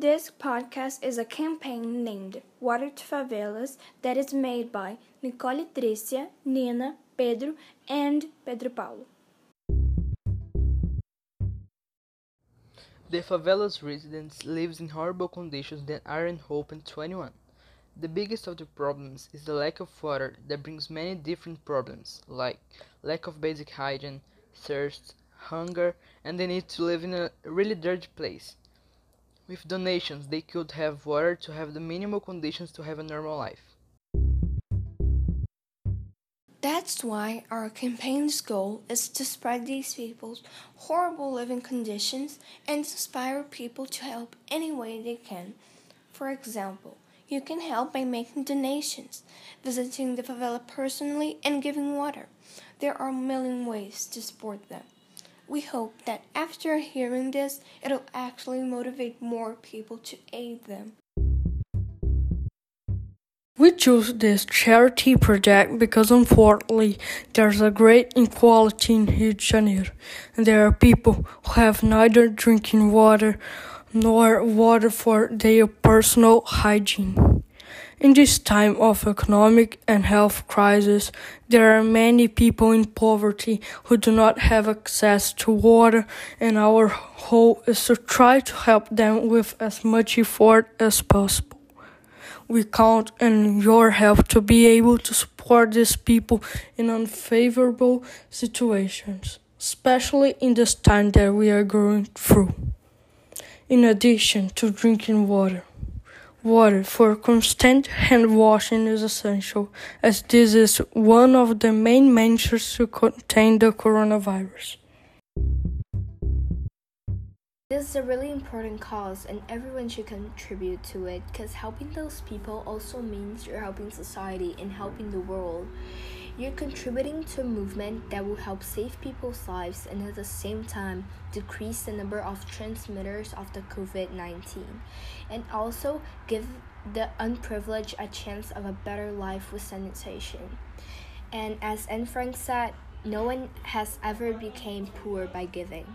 This podcast is a campaign named Water to Favelas that is made by Nicole Tricia, Nina, Pedro, and Pedro Paulo. The favelas residents lives in horrible conditions that aren't open to anyone. The biggest of the problems is the lack of water that brings many different problems like lack of basic hygiene, thirst, hunger, and the need to live in a really dirty place. With donations, they could have water to have the minimal conditions to have a normal life. That's why our campaign's goal is to spread these people's horrible living conditions and inspire people to help any way they can. For example, you can help by making donations, visiting the favela personally, and giving water. There are a million ways to support them. We hope that after hearing this, it'll actually motivate more people to aid them. We chose this charity project because unfortunately there's a great inequality in Rio de Janeiro, and there are people who have neither drinking water nor water for their personal hygiene. In this time of economic and health crisis, there are many people in poverty who do not have access to water, and our hope is to try to help them with as much effort as possible. We count on your help to be able to support these people in unfavorable situations, especially in this time that we are going through. In addition to drinking water, Water for constant hand washing is essential, as this is one of the main measures to contain the coronavirus. This is a really important cause, and everyone should contribute to it because helping those people also means you're helping society and helping the world. You're contributing to a movement that will help save people's lives and at the same time decrease the number of transmitters of the COVID 19 and also give the unprivileged a chance of a better life with sanitation. And as Anne Frank said, no one has ever became poor by giving.